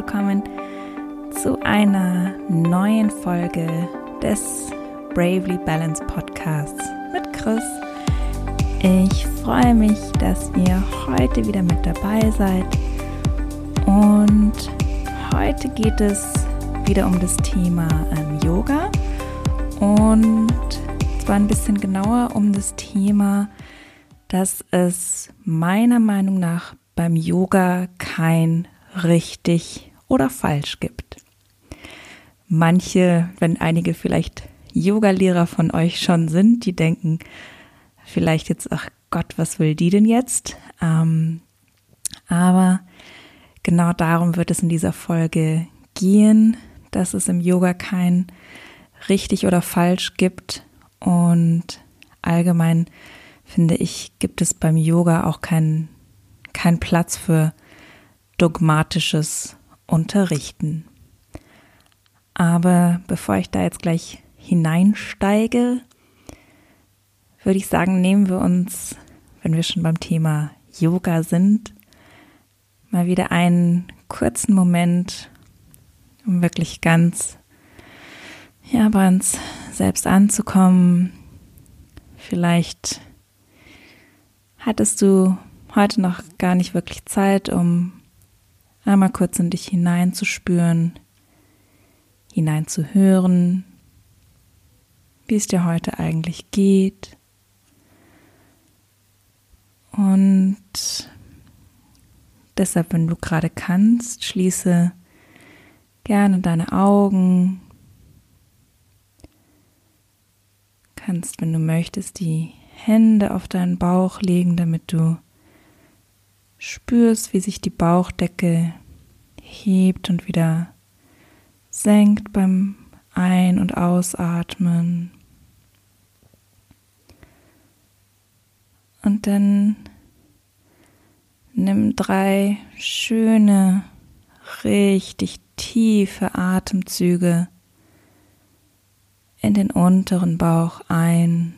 willkommen zu einer neuen Folge des Bravely Balanced Podcasts mit Chris. Ich freue mich, dass ihr heute wieder mit dabei seid und heute geht es wieder um das Thema ähm, Yoga und zwar ein bisschen genauer um das Thema, dass es meiner Meinung nach beim Yoga kein richtig oder falsch gibt. Manche, wenn einige vielleicht Yogalehrer von euch schon sind, die denken vielleicht jetzt, ach Gott, was will die denn jetzt? Ähm, aber genau darum wird es in dieser Folge gehen, dass es im Yoga kein richtig oder falsch gibt und allgemein finde ich, gibt es beim Yoga auch keinen kein Platz für dogmatisches Unterrichten. Aber bevor ich da jetzt gleich hineinsteige, würde ich sagen, nehmen wir uns, wenn wir schon beim Thema Yoga sind, mal wieder einen kurzen Moment, um wirklich ganz ja, bei uns selbst anzukommen. Vielleicht hattest du heute noch gar nicht wirklich Zeit, um einmal kurz in dich hineinzuspüren, hineinzuhören, wie es dir heute eigentlich geht. Und deshalb, wenn du gerade kannst, schließe gerne deine Augen. Kannst, wenn du möchtest, die Hände auf deinen Bauch legen, damit du spürst, wie sich die Bauchdecke hebt und wieder senkt beim Ein- und Ausatmen. Und dann nimm drei schöne, richtig tiefe Atemzüge in den unteren Bauch ein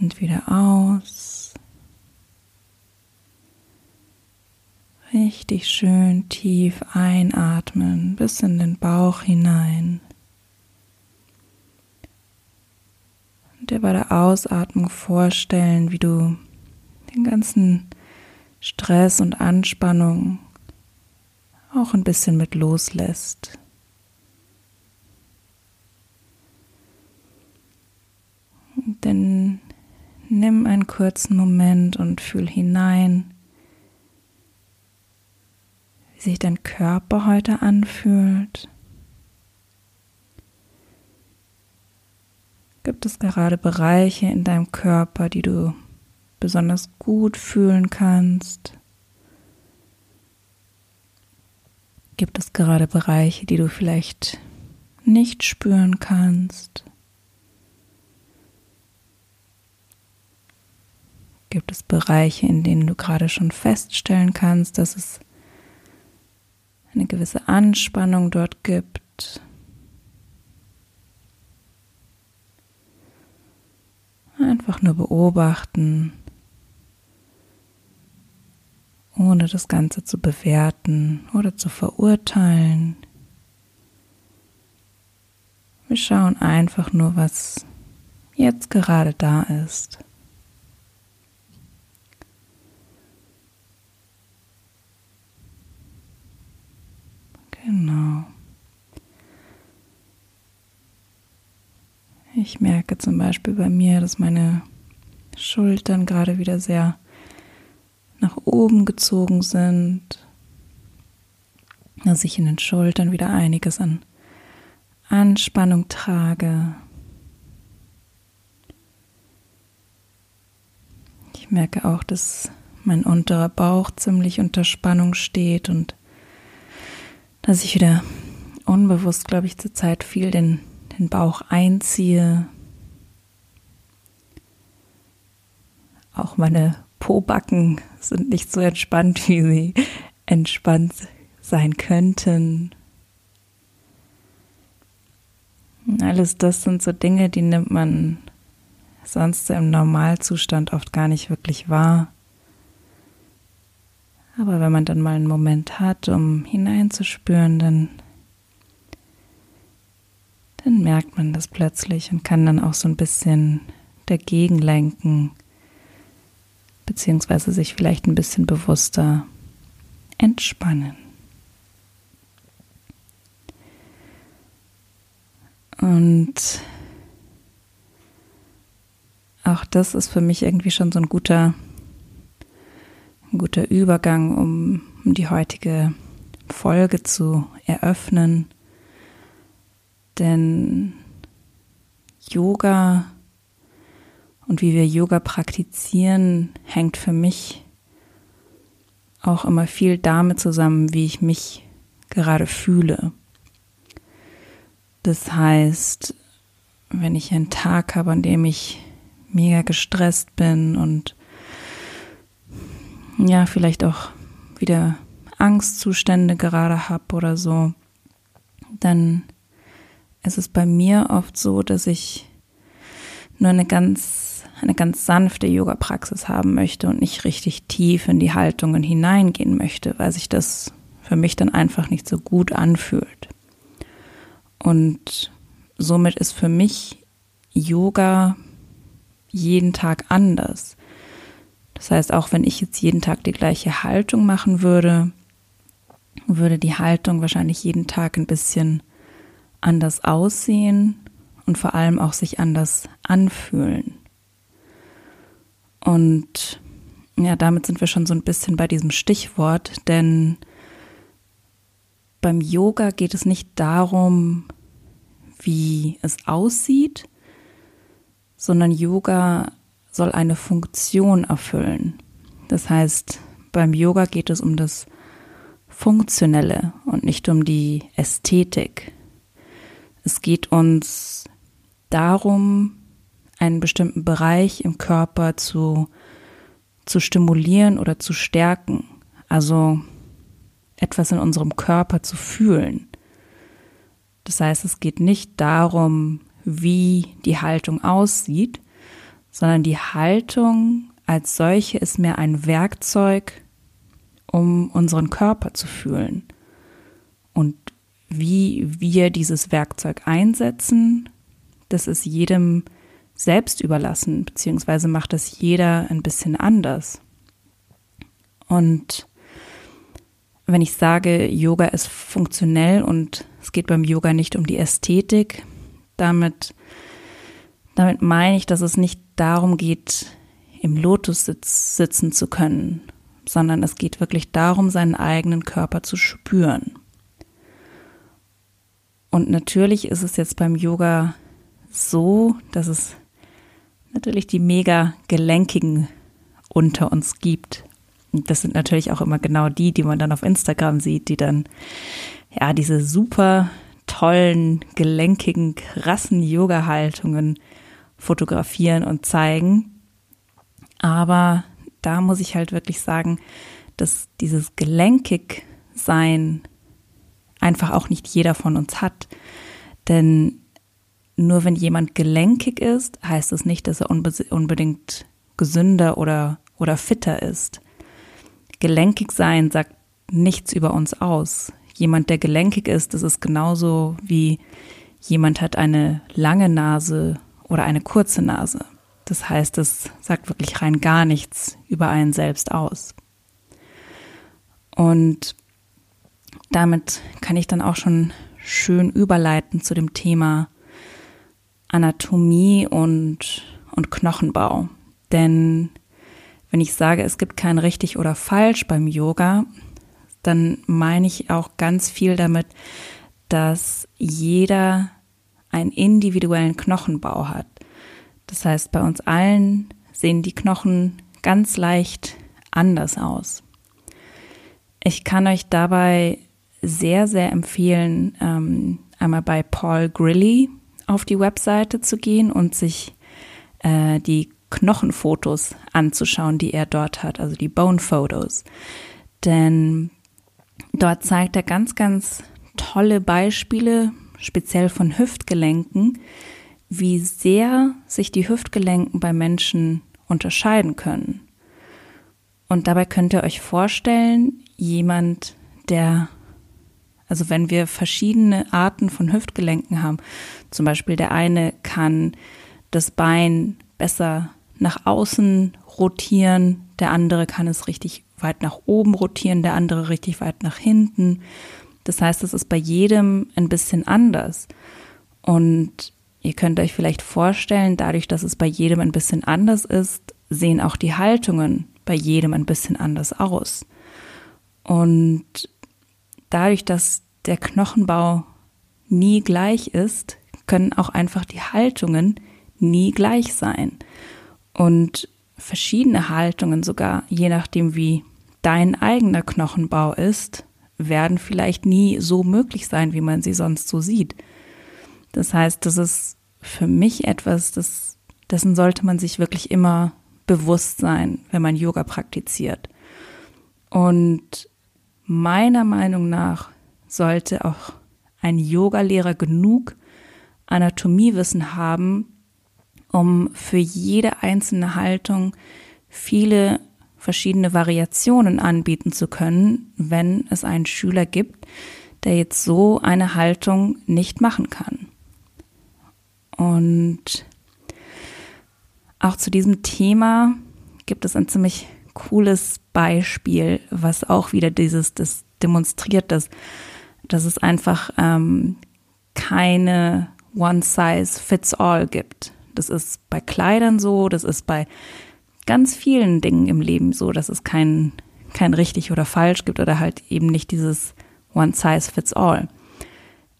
und wieder aus. Richtig schön tief einatmen bis in den Bauch hinein. Und dir bei der Ausatmung vorstellen, wie du den ganzen Stress und Anspannung auch ein bisschen mit loslässt. Denn nimm einen kurzen Moment und fühl hinein, sich dein Körper heute anfühlt. Gibt es gerade Bereiche in deinem Körper, die du besonders gut fühlen kannst? Gibt es gerade Bereiche, die du vielleicht nicht spüren kannst? Gibt es Bereiche, in denen du gerade schon feststellen kannst, dass es eine gewisse Anspannung dort gibt? Einfach nur beobachten, ohne das Ganze zu bewerten oder zu verurteilen. Wir schauen einfach nur, was jetzt gerade da ist. Genau. Ich merke zum Beispiel bei mir, dass meine Schultern gerade wieder sehr nach oben gezogen sind, dass ich in den Schultern wieder einiges an Anspannung trage. Ich merke auch, dass mein unterer Bauch ziemlich unter Spannung steht und dass ich wieder unbewusst, glaube ich, zurzeit viel den, den Bauch einziehe. Auch meine Pobacken sind nicht so entspannt, wie sie entspannt sein könnten. Alles das sind so Dinge, die nimmt man sonst im Normalzustand oft gar nicht wirklich wahr. Aber wenn man dann mal einen Moment hat, um hineinzuspüren, dann, dann merkt man das plötzlich und kann dann auch so ein bisschen dagegen lenken, beziehungsweise sich vielleicht ein bisschen bewusster entspannen. Und auch das ist für mich irgendwie schon so ein guter, ein guter Übergang, um, die heutige Folge zu eröffnen. Denn Yoga und wie wir Yoga praktizieren, hängt für mich auch immer viel damit zusammen, wie ich mich gerade fühle. Das heißt, wenn ich einen Tag habe, an dem ich mega gestresst bin und ja, vielleicht auch wieder Angstzustände gerade habe oder so, dann ist es bei mir oft so, dass ich nur eine ganz, eine ganz sanfte Yoga-Praxis haben möchte und nicht richtig tief in die Haltungen hineingehen möchte, weil sich das für mich dann einfach nicht so gut anfühlt. Und somit ist für mich Yoga jeden Tag anders. Das heißt, auch wenn ich jetzt jeden Tag die gleiche Haltung machen würde, würde die Haltung wahrscheinlich jeden Tag ein bisschen anders aussehen und vor allem auch sich anders anfühlen. Und ja, damit sind wir schon so ein bisschen bei diesem Stichwort, denn beim Yoga geht es nicht darum, wie es aussieht, sondern Yoga soll eine Funktion erfüllen. Das heißt, beim Yoga geht es um das Funktionelle und nicht um die Ästhetik. Es geht uns darum, einen bestimmten Bereich im Körper zu, zu stimulieren oder zu stärken. Also etwas in unserem Körper zu fühlen. Das heißt, es geht nicht darum, wie die Haltung aussieht, sondern die Haltung als solche ist mehr ein Werkzeug, um unseren Körper zu fühlen. Und wie wir dieses Werkzeug einsetzen, das ist jedem selbst überlassen, beziehungsweise macht das jeder ein bisschen anders. Und wenn ich sage, Yoga ist funktionell und es geht beim Yoga nicht um die Ästhetik, damit, damit meine ich, dass es nicht darum geht, im Lotussitz sitzen zu können, sondern es geht wirklich darum, seinen eigenen Körper zu spüren. Und natürlich ist es jetzt beim Yoga so, dass es natürlich die mega gelenkigen unter uns gibt. Und das sind natürlich auch immer genau die, die man dann auf Instagram sieht, die dann ja diese super tollen, gelenkigen, krassen Yoga-Haltungen fotografieren und zeigen. Aber da muss ich halt wirklich sagen, dass dieses gelenkig sein einfach auch nicht jeder von uns hat. Denn nur wenn jemand gelenkig ist, heißt es nicht, dass er unbedingt gesünder oder, oder fitter ist. Gelenkig sein sagt nichts über uns aus jemand, der gelenkig ist, das ist genauso wie jemand hat eine lange Nase oder eine kurze Nase. Das heißt, es sagt wirklich rein gar nichts über einen selbst aus. Und damit kann ich dann auch schon schön überleiten zu dem Thema Anatomie und, und Knochenbau. Denn wenn ich sage, es gibt kein richtig oder falsch beim Yoga, dann meine ich auch ganz viel damit, dass jeder einen individuellen Knochenbau hat. Das heißt, bei uns allen sehen die Knochen ganz leicht anders aus. Ich kann euch dabei sehr, sehr empfehlen, ähm, einmal bei Paul Grilly auf die Webseite zu gehen und sich äh, die Knochenfotos anzuschauen, die er dort hat, also die Bone Photos. Denn Dort zeigt er ganz, ganz tolle Beispiele, speziell von Hüftgelenken, wie sehr sich die Hüftgelenken bei Menschen unterscheiden können. Und dabei könnt ihr euch vorstellen, jemand, der, also wenn wir verschiedene Arten von Hüftgelenken haben, zum Beispiel der eine kann das Bein besser nach außen rotieren, der andere kann es richtig weit nach oben rotieren, der andere richtig weit nach hinten. Das heißt, es ist bei jedem ein bisschen anders. Und ihr könnt euch vielleicht vorstellen, dadurch, dass es bei jedem ein bisschen anders ist, sehen auch die Haltungen bei jedem ein bisschen anders aus. Und dadurch, dass der Knochenbau nie gleich ist, können auch einfach die Haltungen nie gleich sein. Und verschiedene Haltungen sogar, je nachdem wie dein eigener Knochenbau ist, werden vielleicht nie so möglich sein, wie man sie sonst so sieht. Das heißt, das ist für mich etwas, das, dessen sollte man sich wirklich immer bewusst sein, wenn man Yoga praktiziert. Und meiner Meinung nach sollte auch ein Yogalehrer genug Anatomiewissen haben, um für jede einzelne Haltung viele verschiedene Variationen anbieten zu können, wenn es einen Schüler gibt, der jetzt so eine Haltung nicht machen kann. Und auch zu diesem Thema gibt es ein ziemlich cooles Beispiel, was auch wieder dieses, das demonstriert, dass, dass es einfach ähm, keine One-Size-Fits-All gibt. Das ist bei Kleidern so, das ist bei ganz vielen Dingen im Leben so, dass es kein, kein richtig oder falsch gibt oder halt eben nicht dieses One-Size-Fits-All.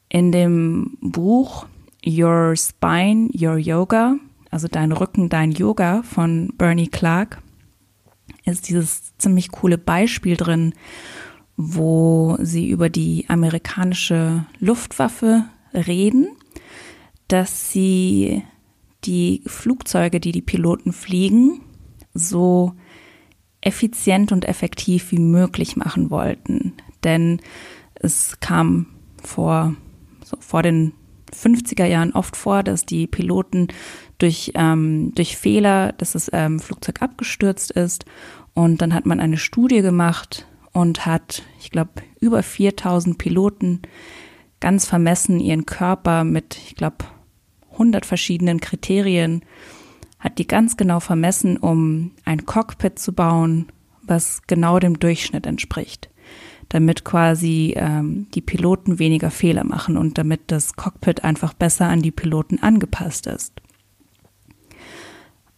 In dem Buch Your Spine, Your Yoga, also dein Rücken, dein Yoga von Bernie Clark, ist dieses ziemlich coole Beispiel drin, wo sie über die amerikanische Luftwaffe reden, dass sie die Flugzeuge, die die Piloten fliegen, so effizient und effektiv wie möglich machen wollten. Denn es kam vor, so vor den 50er Jahren oft vor, dass die Piloten durch, ähm, durch Fehler, dass das ähm, Flugzeug abgestürzt ist. Und dann hat man eine Studie gemacht und hat, ich glaube, über 4000 Piloten ganz vermessen ihren Körper mit, ich glaube, 100 verschiedenen Kriterien, hat die ganz genau vermessen, um ein Cockpit zu bauen, was genau dem Durchschnitt entspricht, damit quasi ähm, die Piloten weniger Fehler machen und damit das Cockpit einfach besser an die Piloten angepasst ist.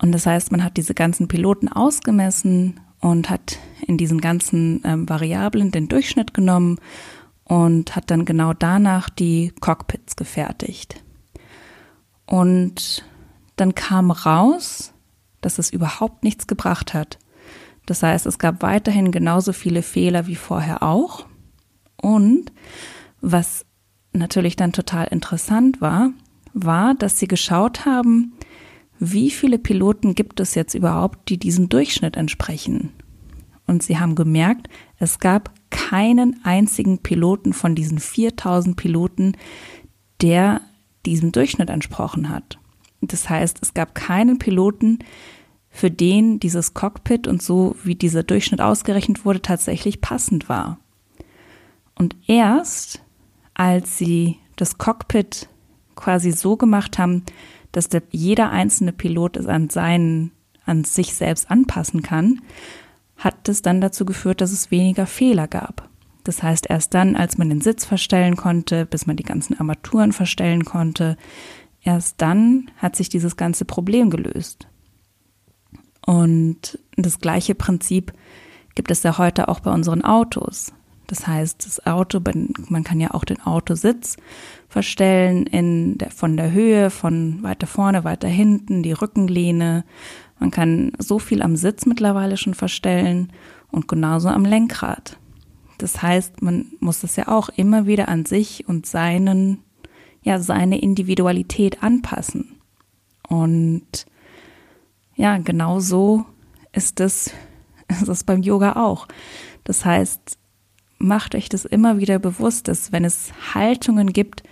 Und das heißt, man hat diese ganzen Piloten ausgemessen und hat in diesen ganzen ähm, Variablen den Durchschnitt genommen und hat dann genau danach die Cockpits gefertigt. Und dann kam raus, dass es überhaupt nichts gebracht hat. Das heißt, es gab weiterhin genauso viele Fehler wie vorher auch. Und was natürlich dann total interessant war, war, dass sie geschaut haben, wie viele Piloten gibt es jetzt überhaupt, die diesem Durchschnitt entsprechen. Und sie haben gemerkt, es gab keinen einzigen Piloten von diesen 4000 Piloten, der diesem Durchschnitt entsprochen hat. Das heißt, es gab keinen Piloten, für den dieses Cockpit und so wie dieser Durchschnitt ausgerechnet wurde, tatsächlich passend war. Und erst als sie das Cockpit quasi so gemacht haben, dass der, jeder einzelne Pilot es an seinen, an sich selbst anpassen kann, hat es dann dazu geführt, dass es weniger Fehler gab. Das heißt, erst dann, als man den Sitz verstellen konnte, bis man die ganzen Armaturen verstellen konnte, erst dann hat sich dieses ganze Problem gelöst. Und das gleiche Prinzip gibt es ja heute auch bei unseren Autos. Das heißt, das Auto, man kann ja auch den Autositz verstellen in der, von der Höhe, von weiter vorne, weiter hinten, die Rückenlehne. Man kann so viel am Sitz mittlerweile schon verstellen und genauso am Lenkrad. Das heißt, man muss das ja auch immer wieder an sich und seinen, ja, seine Individualität anpassen. Und ja, genau so ist es, ist es beim Yoga auch. Das heißt, macht euch das immer wieder bewusst, dass wenn es Haltungen gibt,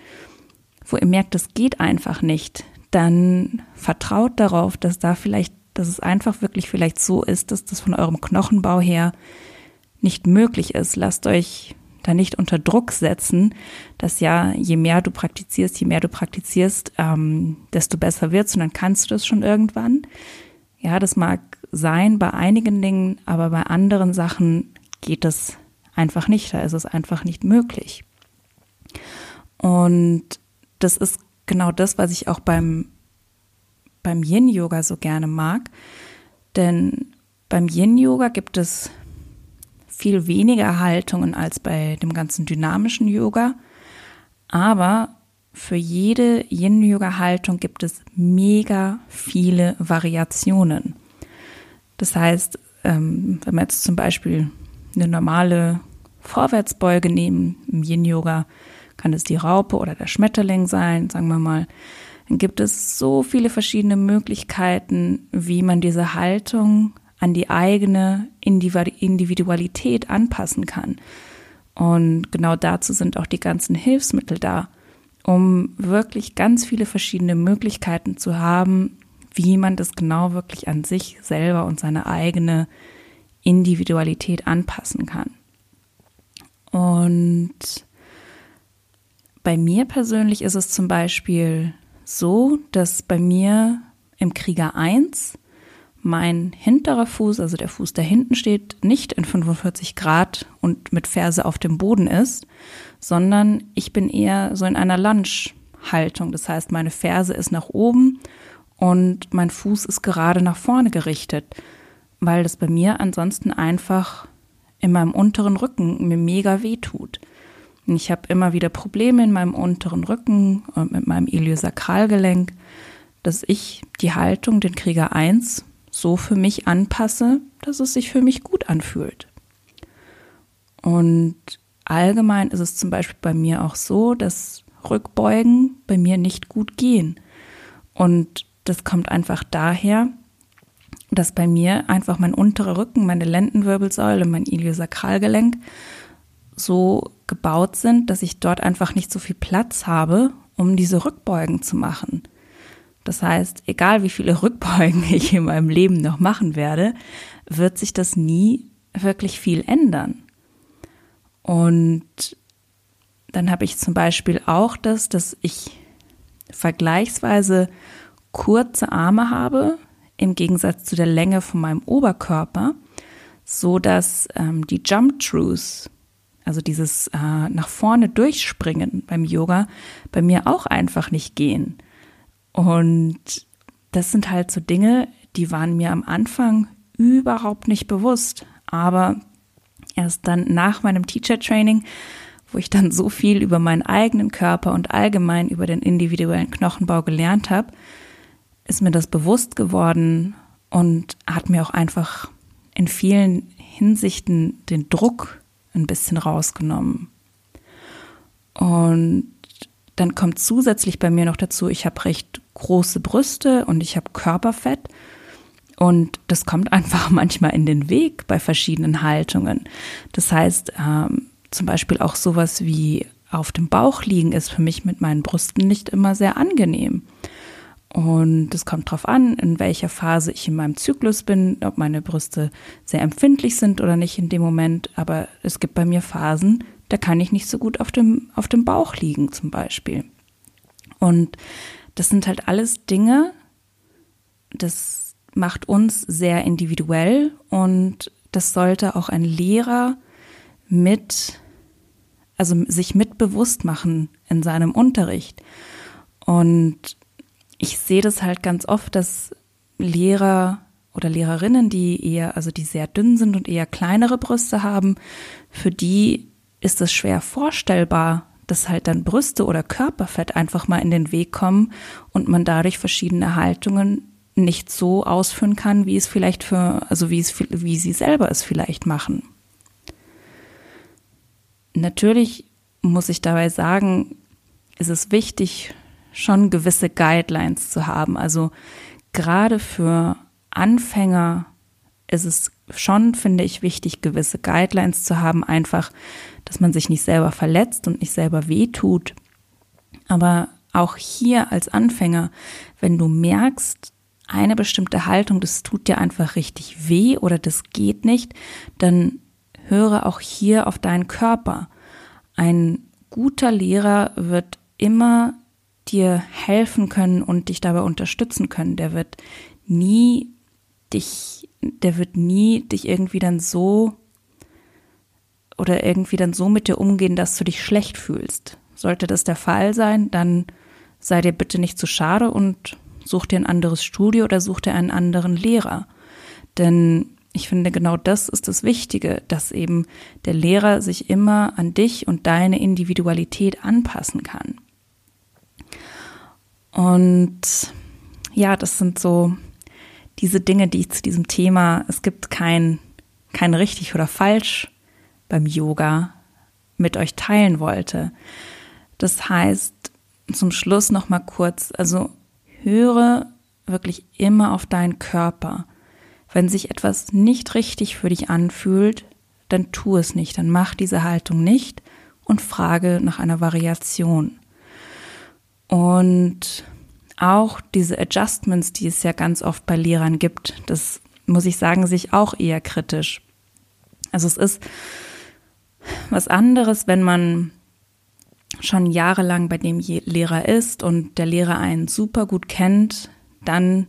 wo ihr merkt, das geht einfach nicht, dann vertraut darauf, dass da vielleicht dass es einfach wirklich vielleicht so ist, dass das von eurem Knochenbau her nicht möglich ist. Lasst euch da nicht unter Druck setzen, dass ja, je mehr du praktizierst, je mehr du praktizierst, ähm, desto besser wird's und dann kannst du das schon irgendwann. Ja, das mag sein bei einigen Dingen, aber bei anderen Sachen geht es einfach nicht. Da ist es einfach nicht möglich. Und das ist genau das, was ich auch beim, beim Yin-Yoga so gerne mag. Denn beim Yin-Yoga gibt es viel weniger Haltungen als bei dem ganzen dynamischen Yoga. Aber für jede Yin-Yoga-Haltung gibt es mega viele Variationen. Das heißt, ähm, wenn wir jetzt zum Beispiel eine normale Vorwärtsbeuge nehmen im Yin-Yoga, kann es die Raupe oder der Schmetterling sein, sagen wir mal, dann gibt es so viele verschiedene Möglichkeiten, wie man diese Haltung an die eigene Individualität anpassen kann. Und genau dazu sind auch die ganzen Hilfsmittel da, um wirklich ganz viele verschiedene Möglichkeiten zu haben, wie man das genau wirklich an sich selber und seine eigene Individualität anpassen kann. Und bei mir persönlich ist es zum Beispiel so, dass bei mir im Krieger 1 mein hinterer Fuß, also der Fuß, der hinten steht, nicht in 45 Grad und mit Ferse auf dem Boden ist, sondern ich bin eher so in einer Lunge-Haltung. Das heißt, meine Ferse ist nach oben und mein Fuß ist gerade nach vorne gerichtet, weil das bei mir ansonsten einfach in meinem unteren Rücken mir mega weh tut. Ich habe immer wieder Probleme in meinem unteren Rücken und mit meinem Iliosakralgelenk, dass ich die Haltung, den Krieger 1, so für mich anpasse, dass es sich für mich gut anfühlt. Und allgemein ist es zum Beispiel bei mir auch so, dass Rückbeugen bei mir nicht gut gehen. Und das kommt einfach daher, dass bei mir einfach mein unterer Rücken, meine Lendenwirbelsäule, mein Iliosakralgelenk so gebaut sind, dass ich dort einfach nicht so viel Platz habe, um diese Rückbeugen zu machen. Das heißt, egal wie viele Rückbeugen ich in meinem Leben noch machen werde, wird sich das nie wirklich viel ändern. Und dann habe ich zum Beispiel auch das, dass ich vergleichsweise kurze Arme habe, im Gegensatz zu der Länge von meinem Oberkörper, so dass ähm, die Jump Trues, also dieses äh, nach vorne durchspringen beim Yoga, bei mir auch einfach nicht gehen. Und das sind halt so Dinge, die waren mir am Anfang überhaupt nicht bewusst. Aber erst dann nach meinem Teacher Training, wo ich dann so viel über meinen eigenen Körper und allgemein über den individuellen Knochenbau gelernt habe, ist mir das bewusst geworden und hat mir auch einfach in vielen Hinsichten den Druck ein bisschen rausgenommen. Und dann kommt zusätzlich bei mir noch dazu, ich habe recht große Brüste und ich habe Körperfett. Und das kommt einfach manchmal in den Weg bei verschiedenen Haltungen. Das heißt, ähm, zum Beispiel auch sowas wie auf dem Bauch liegen ist für mich mit meinen Brüsten nicht immer sehr angenehm. Und es kommt darauf an, in welcher Phase ich in meinem Zyklus bin, ob meine Brüste sehr empfindlich sind oder nicht in dem Moment. Aber es gibt bei mir Phasen, da kann ich nicht so gut auf dem, auf dem Bauch liegen zum Beispiel. Und das sind halt alles Dinge, das macht uns sehr individuell und das sollte auch ein Lehrer mit, also sich mit bewusst machen in seinem Unterricht. Und ich sehe das halt ganz oft, dass Lehrer oder Lehrerinnen, die eher, also die sehr dünn sind und eher kleinere Brüste haben, für die ist es schwer vorstellbar, dass halt dann Brüste oder Körperfett einfach mal in den Weg kommen und man dadurch verschiedene Haltungen nicht so ausführen kann, wie es vielleicht für, also wie es, wie sie selber es vielleicht machen. Natürlich muss ich dabei sagen, ist es wichtig, schon gewisse Guidelines zu haben. Also gerade für Anfänger ist es schon, finde ich, wichtig, gewisse Guidelines zu haben, einfach, dass man sich nicht selber verletzt und nicht selber wehtut. Aber auch hier als Anfänger, wenn du merkst, eine bestimmte Haltung, das tut dir einfach richtig weh oder das geht nicht, dann höre auch hier auf deinen Körper. Ein guter Lehrer wird immer dir helfen können und dich dabei unterstützen können. Der wird nie dich, der wird nie dich irgendwie dann so oder irgendwie dann so mit dir umgehen, dass du dich schlecht fühlst. Sollte das der Fall sein, dann sei dir bitte nicht zu schade und such dir ein anderes Studio oder such dir einen anderen Lehrer. Denn ich finde, genau das ist das Wichtige, dass eben der Lehrer sich immer an dich und deine Individualität anpassen kann. Und ja, das sind so diese Dinge, die ich zu diesem Thema, es gibt kein, kein richtig oder falsch beim Yoga mit euch teilen wollte. Das heißt, zum Schluss noch mal kurz, also höre wirklich immer auf deinen Körper. Wenn sich etwas nicht richtig für dich anfühlt, dann tu es nicht, dann mach diese Haltung nicht und frage nach einer Variation. Und auch diese Adjustments, die es ja ganz oft bei Lehrern gibt, das muss ich sagen, sich auch eher kritisch. Also es ist was anderes, wenn man schon jahrelang bei dem Lehrer ist und der Lehrer einen super gut kennt, dann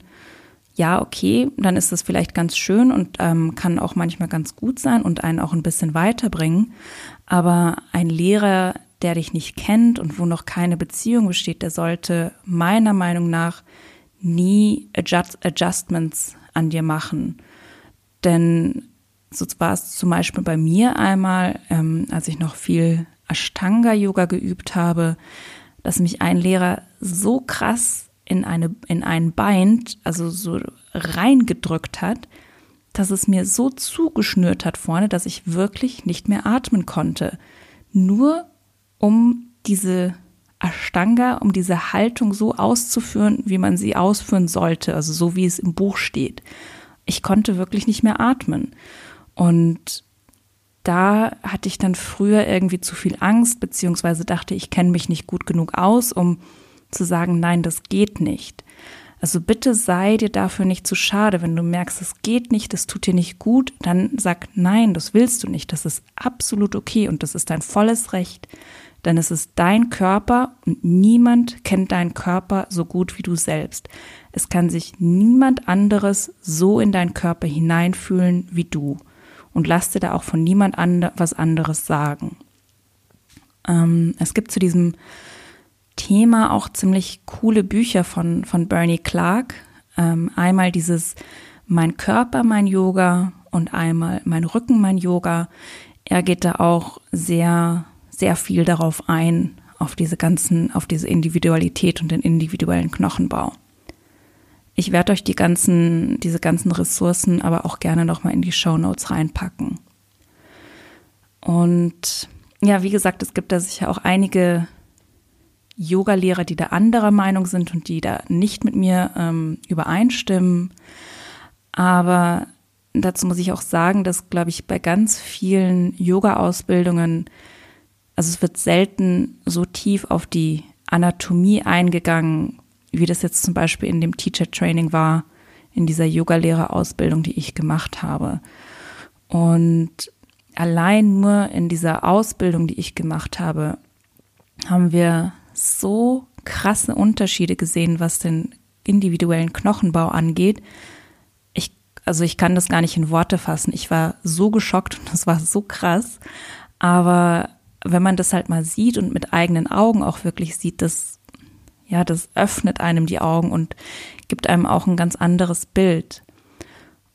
ja, okay, dann ist das vielleicht ganz schön und ähm, kann auch manchmal ganz gut sein und einen auch ein bisschen weiterbringen. Aber ein Lehrer, der dich nicht kennt und wo noch keine Beziehung besteht, der sollte meiner Meinung nach nie Adjust Adjustments an dir machen. Denn so war es zum Beispiel bei mir einmal, ähm, als ich noch viel Ashtanga-Yoga geübt habe, dass mich ein Lehrer so krass in, eine, in ein Bein, also so reingedrückt hat, dass es mir so zugeschnürt hat vorne, dass ich wirklich nicht mehr atmen konnte. Nur um diese Ashtanga, um diese Haltung so auszuführen, wie man sie ausführen sollte, also so wie es im Buch steht. Ich konnte wirklich nicht mehr atmen. Und da hatte ich dann früher irgendwie zu viel Angst, beziehungsweise dachte, ich kenne mich nicht gut genug aus, um zu sagen, nein, das geht nicht. Also bitte sei dir dafür nicht zu schade. Wenn du merkst, es geht nicht, das tut dir nicht gut, dann sag nein, das willst du nicht. Das ist absolut okay und das ist dein volles Recht. Denn es ist dein Körper und niemand kennt deinen Körper so gut wie du selbst. Es kann sich niemand anderes so in deinen Körper hineinfühlen wie du. Und lass dir da auch von niemand and was anderes sagen. Ähm, es gibt zu diesem Thema auch ziemlich coole Bücher von, von Bernie Clark. Ähm, einmal dieses Mein Körper, mein Yoga und einmal Mein Rücken, mein Yoga. Er geht da auch sehr, sehr viel darauf ein, auf diese ganzen, auf diese Individualität und den individuellen Knochenbau. Ich werde euch die ganzen, diese ganzen Ressourcen aber auch gerne nochmal in die Show Notes reinpacken. Und ja, wie gesagt, es gibt da sicher auch einige Yoga-Lehrer, die da anderer Meinung sind und die da nicht mit mir ähm, übereinstimmen. Aber dazu muss ich auch sagen, dass, glaube ich, bei ganz vielen Yoga-Ausbildungen, also es wird selten so tief auf die Anatomie eingegangen, wie das jetzt zum Beispiel in dem Teacher Training war, in dieser Yoga-Lehrer-Ausbildung, die ich gemacht habe. Und allein nur in dieser Ausbildung, die ich gemacht habe, haben wir so krasse Unterschiede gesehen, was den individuellen Knochenbau angeht. Ich, also ich kann das gar nicht in Worte fassen. Ich war so geschockt und das war so krass. Aber wenn man das halt mal sieht und mit eigenen Augen auch wirklich sieht, das, ja, das öffnet einem die Augen und gibt einem auch ein ganz anderes Bild.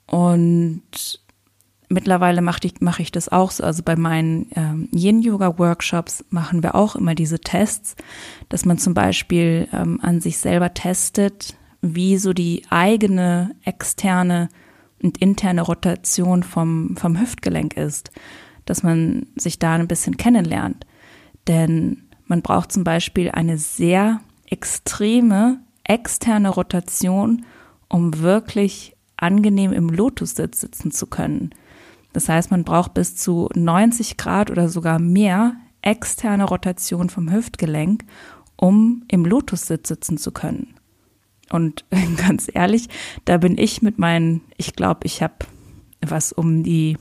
Und mittlerweile mache ich, mache ich das auch so. Also bei meinen ähm, Yin-Yoga-Workshops machen wir auch immer diese Tests, dass man zum Beispiel ähm, an sich selber testet, wie so die eigene externe und interne Rotation vom, vom Hüftgelenk ist, dass man sich da ein bisschen kennenlernt. Denn man braucht zum Beispiel eine sehr extreme externe Rotation, um wirklich angenehm im Lotussitz sitzen zu können. Das heißt, man braucht bis zu 90 Grad oder sogar mehr externe Rotation vom Hüftgelenk, um im Lotussitz sitzen zu können. Und ganz ehrlich, da bin ich mit meinen, ich glaube, ich habe was um die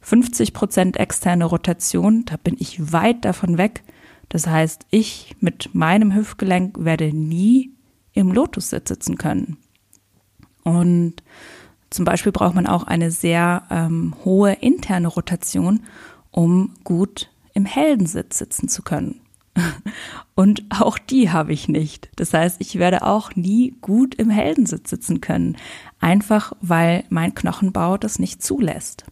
50 Prozent externe Rotation, da bin ich weit davon weg. Das heißt, ich mit meinem Hüftgelenk werde nie im Lotussitz sitzen können. Und zum Beispiel braucht man auch eine sehr ähm, hohe interne Rotation, um gut im Heldensitz sitzen zu können. Und auch die habe ich nicht. Das heißt, ich werde auch nie gut im Heldensitz sitzen können. Einfach weil mein Knochenbau das nicht zulässt.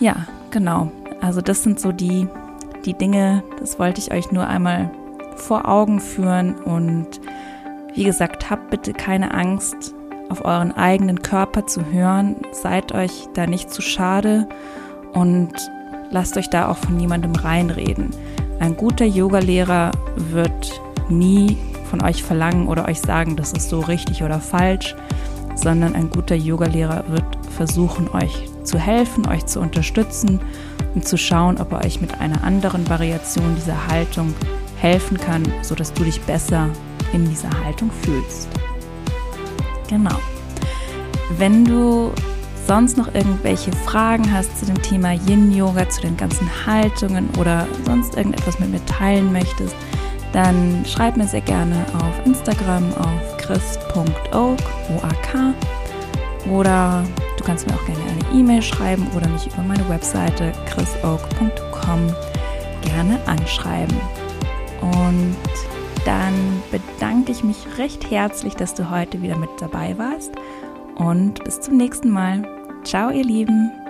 Ja, genau. Also das sind so die, die Dinge, das wollte ich euch nur einmal vor Augen führen. Und wie gesagt, habt bitte keine Angst, auf euren eigenen Körper zu hören. Seid euch da nicht zu schade und lasst euch da auch von niemandem reinreden. Ein guter Yogalehrer wird nie von euch verlangen oder euch sagen, das ist so richtig oder falsch, sondern ein guter Yogalehrer wird versuchen, euch zu helfen, euch zu unterstützen und zu schauen, ob er euch mit einer anderen Variation dieser Haltung helfen kann, sodass du dich besser in dieser Haltung fühlst. Genau. Wenn du sonst noch irgendwelche Fragen hast zu dem Thema Yin-Yoga, zu den ganzen Haltungen oder sonst irgendetwas mit mir teilen möchtest, dann schreib mir sehr gerne auf Instagram auf chris.oak oder kannst mir auch gerne eine E-Mail schreiben oder mich über meine Webseite chrisoak.com gerne anschreiben. Und dann bedanke ich mich recht herzlich, dass du heute wieder mit dabei warst und bis zum nächsten Mal. Ciao, ihr Lieben.